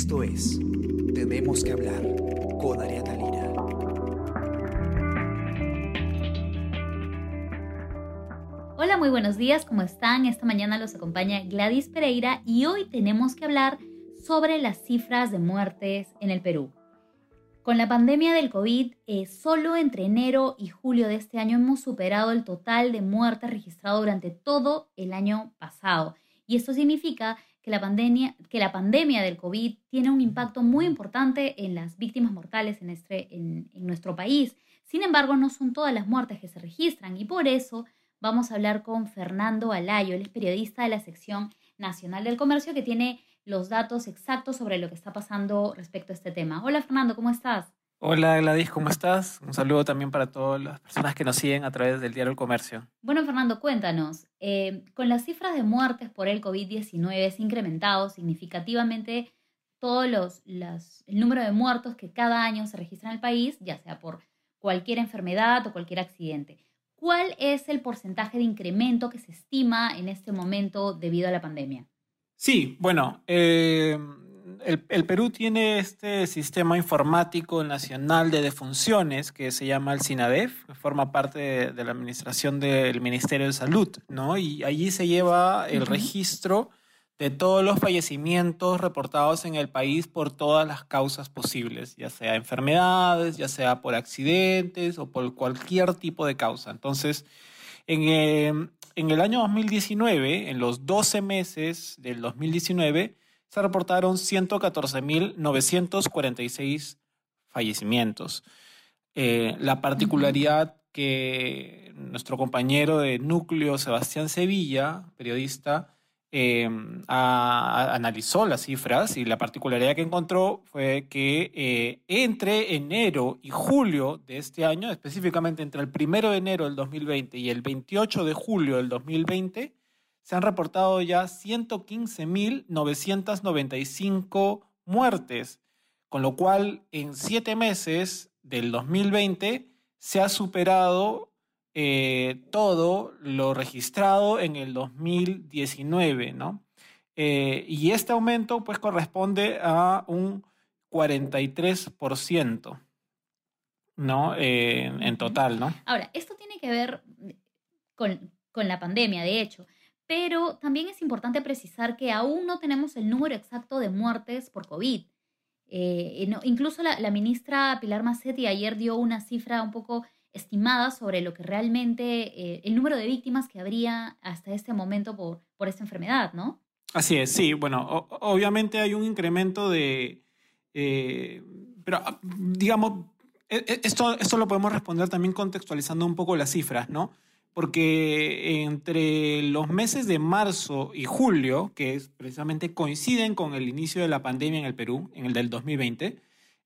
Esto es Tenemos que hablar con Ariana Lira. Hola, muy buenos días, ¿cómo están? Esta mañana los acompaña Gladys Pereira y hoy tenemos que hablar sobre las cifras de muertes en el Perú. Con la pandemia del COVID, eh, solo entre enero y julio de este año hemos superado el total de muertes registrado durante todo el año pasado. Y esto significa que la, pandemia, que la pandemia del COVID tiene un impacto muy importante en las víctimas mortales en, este, en, nuestro país. Sin embargo, no son todas las muertes que se registran y por eso vamos a hablar con Fernando Alayo, él es periodista de la sección nacional del comercio que tiene los datos exactos sobre lo que está pasando respecto a este tema. Hola Fernando, ¿cómo estás? Hola Gladys, ¿cómo estás? Un saludo también para todas las personas que nos siguen a través del diario El Comercio. Bueno, Fernando, cuéntanos, eh, con las cifras de muertes por el COVID-19 es incrementado significativamente todos los, el número de muertos que cada año se registra en el país, ya sea por cualquier enfermedad o cualquier accidente. ¿Cuál es el porcentaje de incremento que se estima en este momento debido a la pandemia? Sí, bueno, eh, el, Perú tiene este sistema informático nacional de defunciones que se llama el SINADEF, que forma parte de, la administración del Ministerio de Salud, ¿no? Y allí se lleva el registro de todos los fallecimientos reportados en el país por todas las causas posibles, ya sea enfermedades, ya sea por accidentes o por cualquier tipo de causa. Entonces, en, eh, en el año 2019, en los 12 meses del 2019, se reportaron 114.946 fallecimientos. Eh, la particularidad que nuestro compañero de núcleo, Sebastián Sevilla, periodista, Em, analizó las cifras y la particularidad que encontró fue que eh, entre enero y julio de este año, específicamente entre el primero de enero del 2020 y el 28 de julio del 2020, se han reportado ya 115.995 muertes, con lo cual en siete meses del 2020 se ha superado eh, todo lo registrado en el 2019, ¿no? Eh, y este aumento pues corresponde a un 43%, ¿no? Eh, en total, ¿no? Ahora, esto tiene que ver con, con la pandemia, de hecho, pero también es importante precisar que aún no tenemos el número exacto de muertes por COVID. incluso la, la, ministra Pilar Macetti ayer dio una cifra un poco estimadas sobre lo que realmente, eh, el número de víctimas que habría hasta este momento por, por esta enfermedad, ¿no? Así es, sí. Bueno, obviamente hay un incremento de... Eh, pero, ah, digamos, e, e, esto, esto lo podemos responder también contextualizando un poco las cifras, ¿no? Porque entre los meses de marzo y julio, que es, precisamente coinciden con el inicio de la pandemia en el Perú, en el del 2020,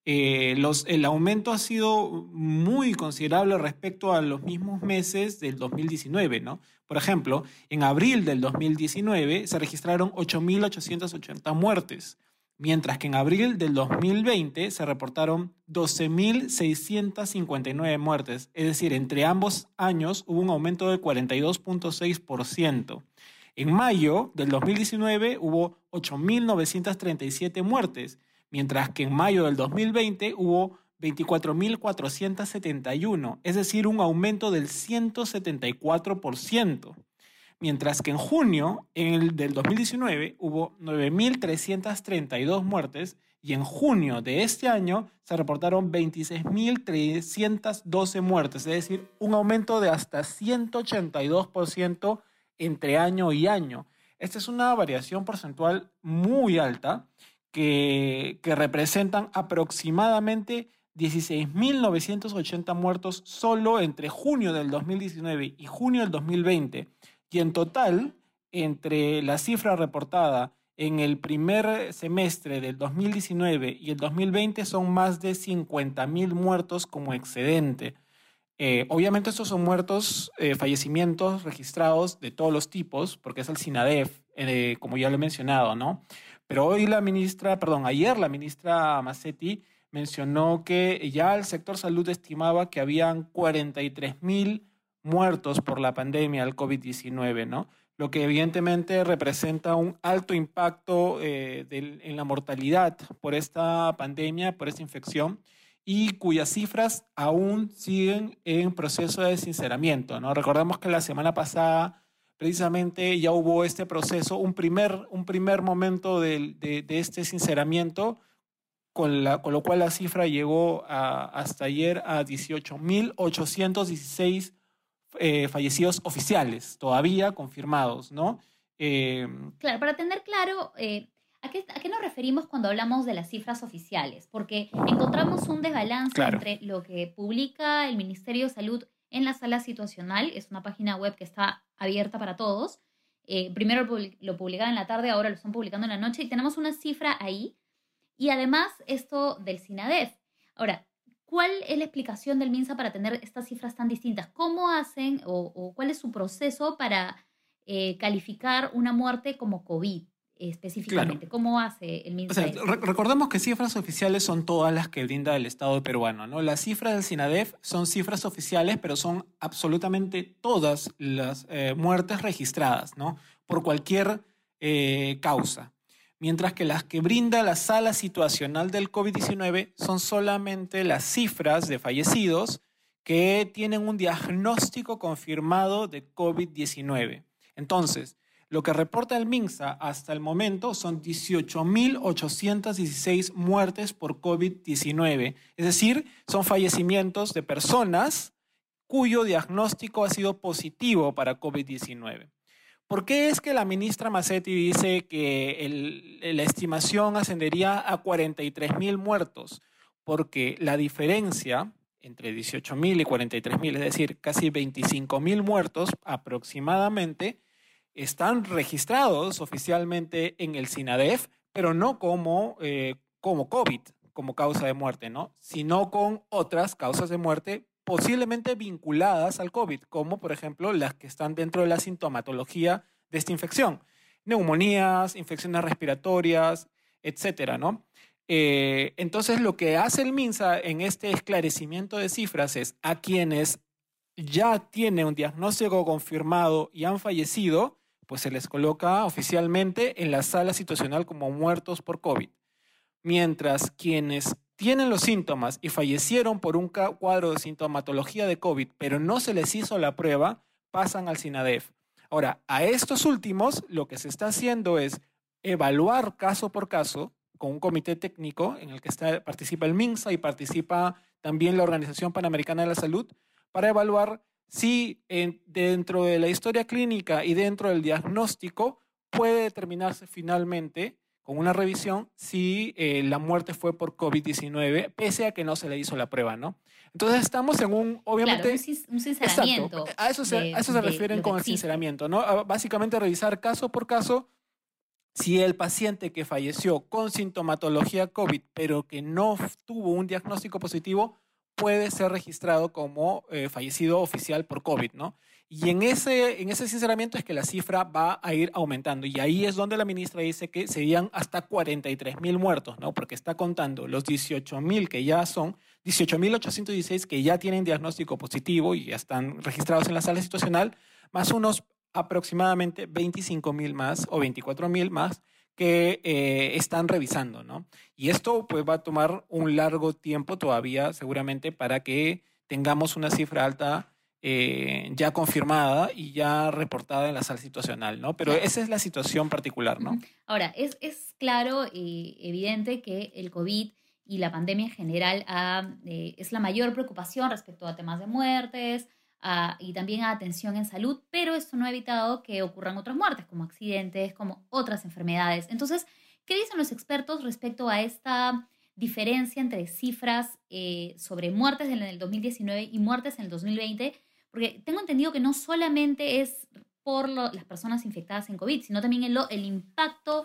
eh, el aumento ha sido muy considerable respecto a los mismos meses del 2019, ¿no? Por ejemplo, en abril del 2019 se registraron 8.880 muertes, mientras que en abril del 2020 se reportaron 12.659 muertes, es decir, entre ambos años hubo un aumento del 42.6%. En mayo del 2019 hubo 8.937 muertes, mientras que en mayo del 2020 hubo 24.471, es decir, un aumento del 174%, mientras que en junio del 2019 hubo 9.332 muertes y en junio de este año se reportaron 26.312 muertes, es decir, un aumento de hasta 182% entre año y año. Esta es una variación porcentual muy alta que, representan aproximadamente 16.980 muertos solo entre junio del 2019 y junio del 2020. Y en total, entre la cifra reportada en el primer semestre del 2019 y el 2020 son más de 50.000 muertos como excedente. Eh, obviamente estos son muertos, eh, fallecimientos registrados de todos los tipos, porque es el SINADEF, eh, como ya lo he mencionado, ¿no? Pero hoy la ministra, perdón, ayer la ministra Massetti mencionó que ya el sector salud estimaba que habían 43 mil muertos por la pandemia del COVID-19, ¿no? lo que evidentemente representa un alto impacto eh, en la mortalidad por esta pandemia, por esta infección, y cuyas cifras aún siguen en proceso de sinceramiento. ¿no? Recordemos que la semana pasada precisamente ya hubo este proceso, un primer, un primer momento de, de, este sinceramiento, con, la, con lo cual la cifra llegó hasta ayer a 18.816 eh, fallecidos oficiales, todavía confirmados, ¿no? Eh, claro, para tener claro, eh, ¿a, qué, ¿a, qué, nos referimos cuando hablamos de las cifras oficiales? Porque encontramos un desbalance entre lo que publica el Ministerio de Salud en la sala situacional, es una página web que está abierta para todos. primero lo publicaban en la tarde, ahora lo están publicando en la noche y tenemos una cifra ahí. Y además esto del SINADEF. Ahora, ¿Cuál es la explicación del MINSA para tener estas cifras tan distintas? ¿Cómo hacen o, cuál es su proceso para eh, calificar una muerte como COVID? específicamente. ¿Cómo hace el MINSA? recordemos que cifras oficiales son todas las que brinda el Estado peruano. ¿no? Las cifras del SINADEF son cifras oficiales, pero son absolutamente todas las eh, muertes registradas ¿no? por cualquier eh, causa mientras que las que brinda la sala situacional del COVID-19 son solamente las cifras de fallecidos que tienen un diagnóstico confirmado de COVID-19. Entonces, lo que reporta el MINSA hasta el momento son 18.816 muertes por COVID-19, es decir, son fallecimientos de personas cuyo diagnóstico ha sido positivo para COVID-19. ¿Por qué es que la ministra Massetti dice que la estimación ascendería a 43 mil muertos? Porque la diferencia entre 18 mil y 43 mil, es decir, casi 25 mil muertos aproximadamente, están registrados oficialmente en el SINADEF, pero no como, eh, como COVID, como causa de muerte, ¿no? sino con otras causas de muerte posiblemente vinculadas al COVID, como por ejemplo las que están dentro de la sintomatología de esta infección. Neumonías, infecciones respiratorias, etcétera, ¿no? Eh, entonces, lo que hace el MINSA en este esclarecimiento de cifras es a quienes ya tienen un diagnóstico confirmado y han fallecido, pues se les coloca oficialmente en la sala situacional como muertos por COVID. Mientras quienes tienen los síntomas y fallecieron por un cuadro de sintomatología de COVID, pero no se les hizo la prueba, pasan al SINADEF. Ahora, a estos últimos lo que se está haciendo es evaluar caso por caso con un comité técnico en el que participa el MINSA y participa también la Organización Panamericana de la Salud para evaluar si dentro de la historia clínica y dentro del diagnóstico puede determinarse finalmente con una revisión si eh, la muerte fue por COVID-19, pese a que no se le hizo la prueba, ¿no? Entonces estamos en un, obviamente... un, sinceramiento. a eso se, a eso se refieren con el sinceramiento, ¿no? Básicamente revisar caso por caso si el paciente que falleció con sintomatología COVID, pero que no tuvo un diagnóstico positivo, puede ser registrado como eh, fallecido oficial por COVID, ¿no? Y en ese, en ese sinceramiento es que la cifra va a ir aumentando. Y ahí es donde la ministra dice que serían hasta 43 mil muertos, ¿no? Porque está contando los 18 mil que ya son, 18.816 que ya tienen diagnóstico positivo y ya están registrados en la sala situacional, más unos aproximadamente 25 mil más o 24 mil más que eh, están revisando, ¿no? Y esto pues va a tomar un largo tiempo todavía seguramente para que tengamos una cifra alta eh, ya confirmada y ya reportada en la sala situacional, ¿no? Pero esa es la situación particular, ¿no? Ahora, es, es claro y evidente que el COVID y la pandemia en general eh, es la mayor preocupación respecto a temas de muertes y también a atención en salud, pero esto no ha evitado que ocurran otras muertes, como accidentes, como otras enfermedades. Entonces, ¿qué dicen los expertos respecto a esta diferencia entre cifras eh, sobre muertes en el 2019 y muertes en el 2020? Porque tengo entendido que no solamente es por las personas infectadas en COVID, sino también el, el impacto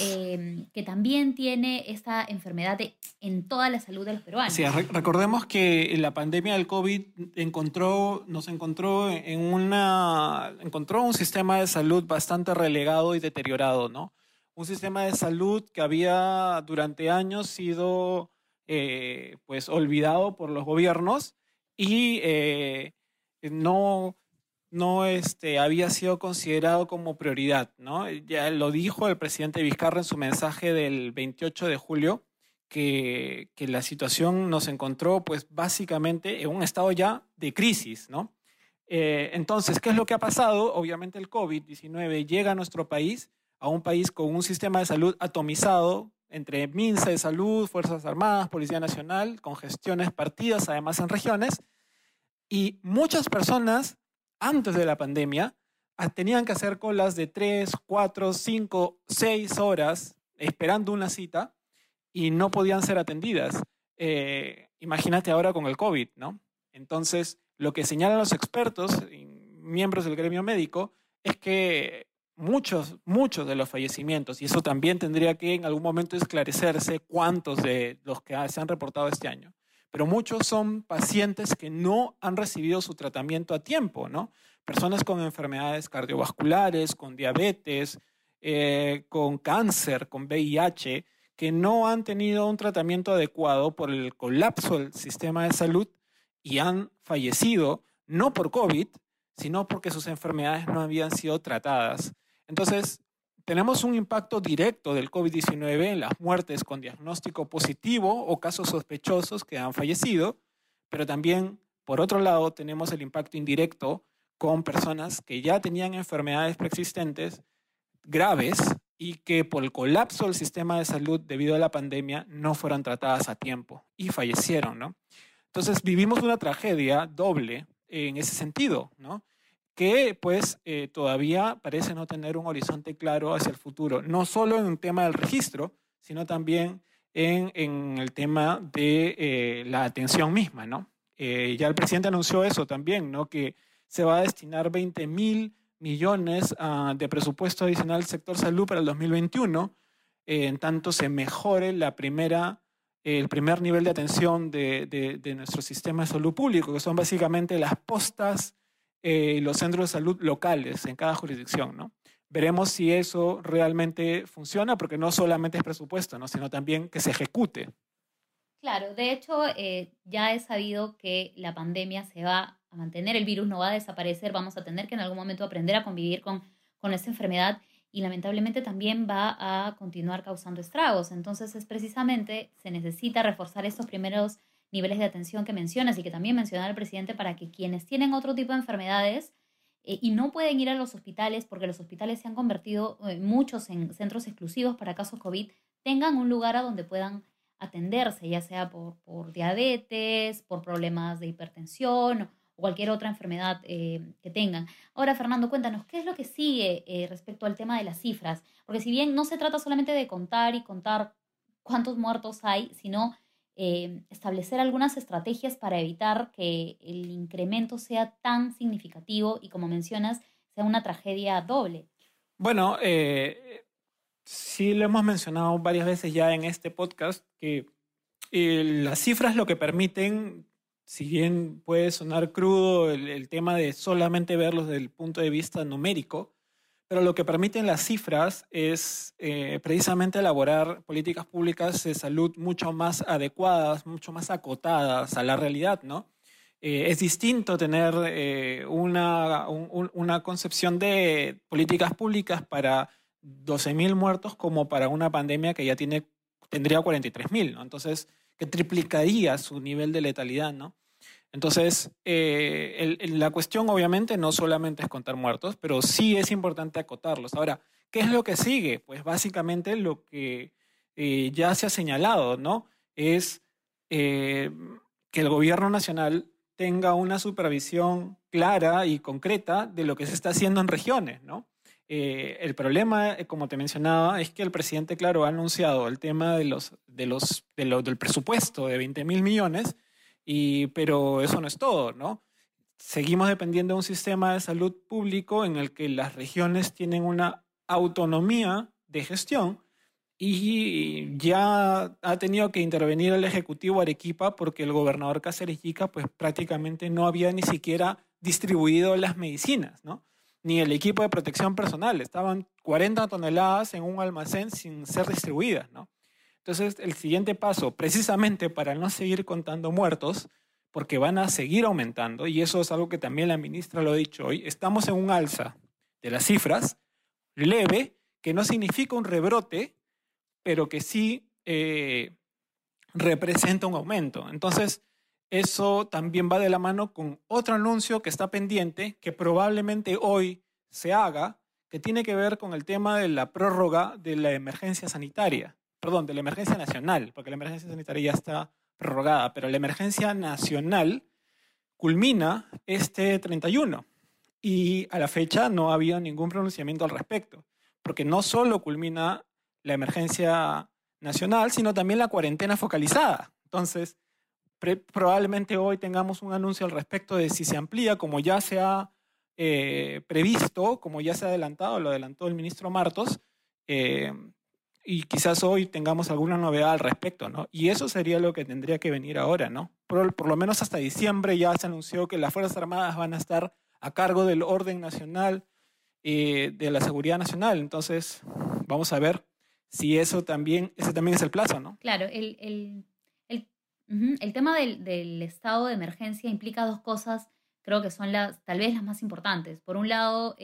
em, que también tiene esta enfermedad en toda la salud de los peruanos. Sí, recordemos que la pandemia del COVID encontró, nos encontró en una, encontró un sistema de salud bastante relegado y deteriorado, ¿no? Un sistema de salud que había durante años sido eh, pues olvidado por los gobiernos y eh, no, no este, había sido considerado como prioridad. ¿no? Ya lo dijo el presidente Vizcarra en su mensaje del 28 de julio, que, que, la situación nos encontró pues básicamente en un estado ya de crisis. ¿no? Eh, entonces, ¿qué es lo que ha pasado? Obviamente el COVID-19 llega a nuestro país, a un país con un sistema de salud atomizado entre MINSA de Salud, Fuerzas Armadas, Policía Nacional, con gestiones partidas además en regiones, y muchas personas antes de la pandemia ah, tenían que hacer colas de 3, 4, 5, 6 horas esperando una cita y no podían ser atendidas. Eh, imagínate ahora con el COVID, ¿no? Entonces, lo que señalan los expertos, miembros del gremio médico, es que muchos, muchos de los fallecimientos, y eso también tendría que en algún momento esclarecerse cuántos de los que se han reportado este año, pero muchos son pacientes que no han recibido su tratamiento a tiempo, ¿no? Personas con enfermedades cardiovasculares, con diabetes, eh, con cáncer, con VIH, que no han tenido un tratamiento adecuado por el colapso del sistema de salud y han fallecido, no por COVID, sino porque sus enfermedades no habían sido tratadas. Entonces, tenemos un impacto directo del COVID-19 en las muertes con diagnóstico positivo o casos sospechosos que han fallecido, pero también, por otro lado, tenemos el impacto indirecto con personas que ya tenían enfermedades preexistentes graves y que por el colapso del sistema de salud debido a la pandemia no fueron tratadas a tiempo y fallecieron, ¿no? Entonces vivimos una tragedia doble en ese sentido, ¿no? Que pues eh, todavía parece no tener un horizonte claro hacia el futuro, no solo en el tema del registro, sino también en, en el tema de eh, la atención misma, ¿no? Eh, ya el presidente anunció eso también, ¿no? Que se va a destinar 20 mil millones uh, de presupuesto adicional al sector salud para el 2021, en tanto se mejore la primera, el primer nivel de atención de, de, de nuestro sistema de salud público, que son básicamente las postas eh, los centros de salud locales en cada jurisdicción, ¿no? Veremos si eso realmente funciona, porque no solamente es presupuesto, ¿no? sino también que se ejecute. Claro, de hecho, eh, ya he sabido que la pandemia se va a mantener, el virus no va a desaparecer, vamos a tener que en algún momento aprender a convivir con, con esta enfermedad y lamentablemente también va a continuar causando estragos. Entonces, es precisamente, se necesita reforzar estos primeros niveles de atención que mencionas y que también mencionaba el presidente para que quienes tienen otro tipo de enfermedades eh, y no pueden ir a los hospitales porque los hospitales se han convertido eh, muchos en centros exclusivos para casos COVID, tengan un lugar a donde puedan atenderse, ya sea por, por diabetes, por problemas de hipertensión o cualquier otra enfermedad eh, que tengan. Ahora, Fernando, cuéntanos, ¿qué es lo que sigue respecto al tema de las cifras? Porque si bien no se trata solamente de contar y contar cuántos muertos hay, sino eh, establecer algunas estrategias para evitar que el incremento sea tan significativo y, como mencionas, sea una tragedia doble. Bueno, eh, sí lo hemos mencionado varias veces ya en este podcast, que eh, las cifras lo que permiten, si bien puede sonar crudo el, el tema de solamente verlos desde el punto de vista numérico, pero lo que permiten las cifras es eh, precisamente elaborar políticas públicas de salud mucho más adecuadas, mucho más acotadas a la realidad, ¿no? Eh, es distinto tener eh, una, una concepción de políticas públicas para 12.000 muertos como para una pandemia que ya tiene, tendría 43.000, ¿no? Entonces, que triplicaría su nivel de letalidad, ¿no? Entonces, eh, la cuestión obviamente no solamente es contar muertos, pero sí es importante acotarlos. Ahora, ¿qué es lo que sigue? Pues básicamente lo que eh, ya se ha señalado, ¿no? Es eh, que el gobierno nacional tenga una supervisión clara y concreta de lo que se está haciendo en regiones, ¿no? el problema, como te mencionaba, es que el presidente, claro, ha anunciado el tema de los, de los, del presupuesto de 20 mil millones, pero eso no es todo, ¿no? Seguimos dependiendo de un sistema de salud público en el que las regiones tienen una autonomía de gestión y ya ha tenido que intervenir el Ejecutivo Arequipa porque el gobernador Cáceres Yica pues prácticamente no había ni siquiera distribuido las medicinas, ¿no? Ni el equipo de protección personal. Estaban 40 toneladas en un almacén sin ser distribuidas, ¿no? Entonces, el siguiente paso, precisamente para no seguir contando muertos, porque van a seguir aumentando y eso es algo que también la ministra lo ha dicho hoy. Estamos en un alza de las cifras leve, que no significa un rebrote, pero que sí eh, representa un aumento. Entonces, eso también va de la mano con otro anuncio que está pendiente, que probablemente hoy se haga, que tiene que ver con el tema de la prórroga de la emergencia sanitaria, perdón, de la emergencia nacional, porque la emergencia sanitaria ya está prorrogada, pero la emergencia nacional culmina este 31 y a la fecha no ha habido ningún pronunciamiento al respecto, porque no solo culmina la emergencia nacional, sino también la cuarentena focalizada. Entonces, probablemente hoy tengamos un anuncio al respecto de si se amplía, como ya se ha eh, previsto, como ya se ha adelantado, lo adelantó el ministro Martos, eh, y quizás hoy tengamos alguna novedad al respecto, ¿no? Y eso sería lo que tendría que venir ahora, ¿no? Por, por lo menos hasta diciembre ya se anunció que las Fuerzas Armadas van a estar a cargo del orden nacional, eh, de la seguridad nacional. Entonces, vamos a ver si eso también, ese también es el plazo, ¿no? Claro, el, el, el, el tema del, del, estado de emergencia implica dos cosas, creo que son las, tal vez las más importantes. Por un lado,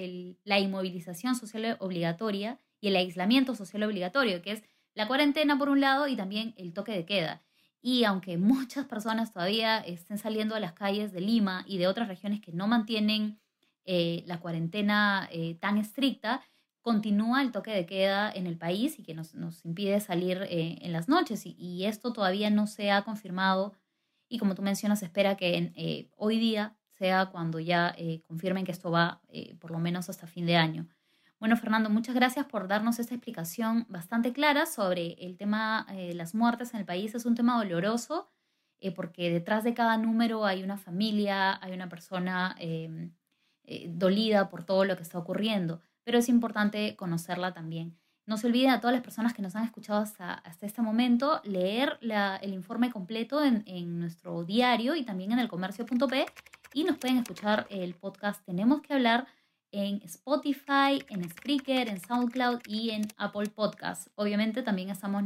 la inmovilización social obligatoria y el aislamiento social obligatorio, que es la cuarentena por un lado y también el toque de queda. Y aunque muchas personas todavía estén saliendo a las calles de Lima y de otras regiones que no mantienen eh, la cuarentena eh, tan estricta, continúa el toque de queda en el país y que nos, impide salir eh, en las noches. Y, esto todavía no se ha confirmado. Y como tú mencionas, se espera que hoy día sea cuando ya confirmen que esto va por lo menos hasta fin de año. Bueno, Fernando, muchas gracias por darnos esta explicación bastante clara sobre el tema de las muertes en el país. Es un tema doloroso porque detrás de cada número hay una familia, hay una persona em, eh, dolida por todo lo que está ocurriendo, pero es importante conocerla también. No se olviden a todas las personas que nos han escuchado hasta, este momento leer el informe completo en, en, nuestro diario y también en el comercio.p y nos pueden escuchar el podcast Tenemos que hablar en Spotify, en Spreaker, en SoundCloud y en Apple Podcasts. Obviamente también estamos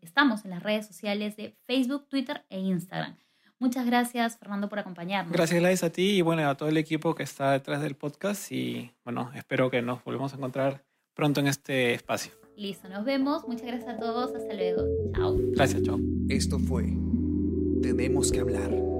estamos en las redes sociales de Facebook, Twitter e Instagram. Muchas gracias, Fernando, por acompañarnos. Gracias, Gladys, a ti y bueno, a todo el equipo que está detrás del podcast. Y bueno, espero que nos volvamos a encontrar pronto en este espacio. Listo, nos vemos. Muchas gracias a todos. Hasta luego. Chao. Gracias, chao. Esto fue Tenemos que hablar.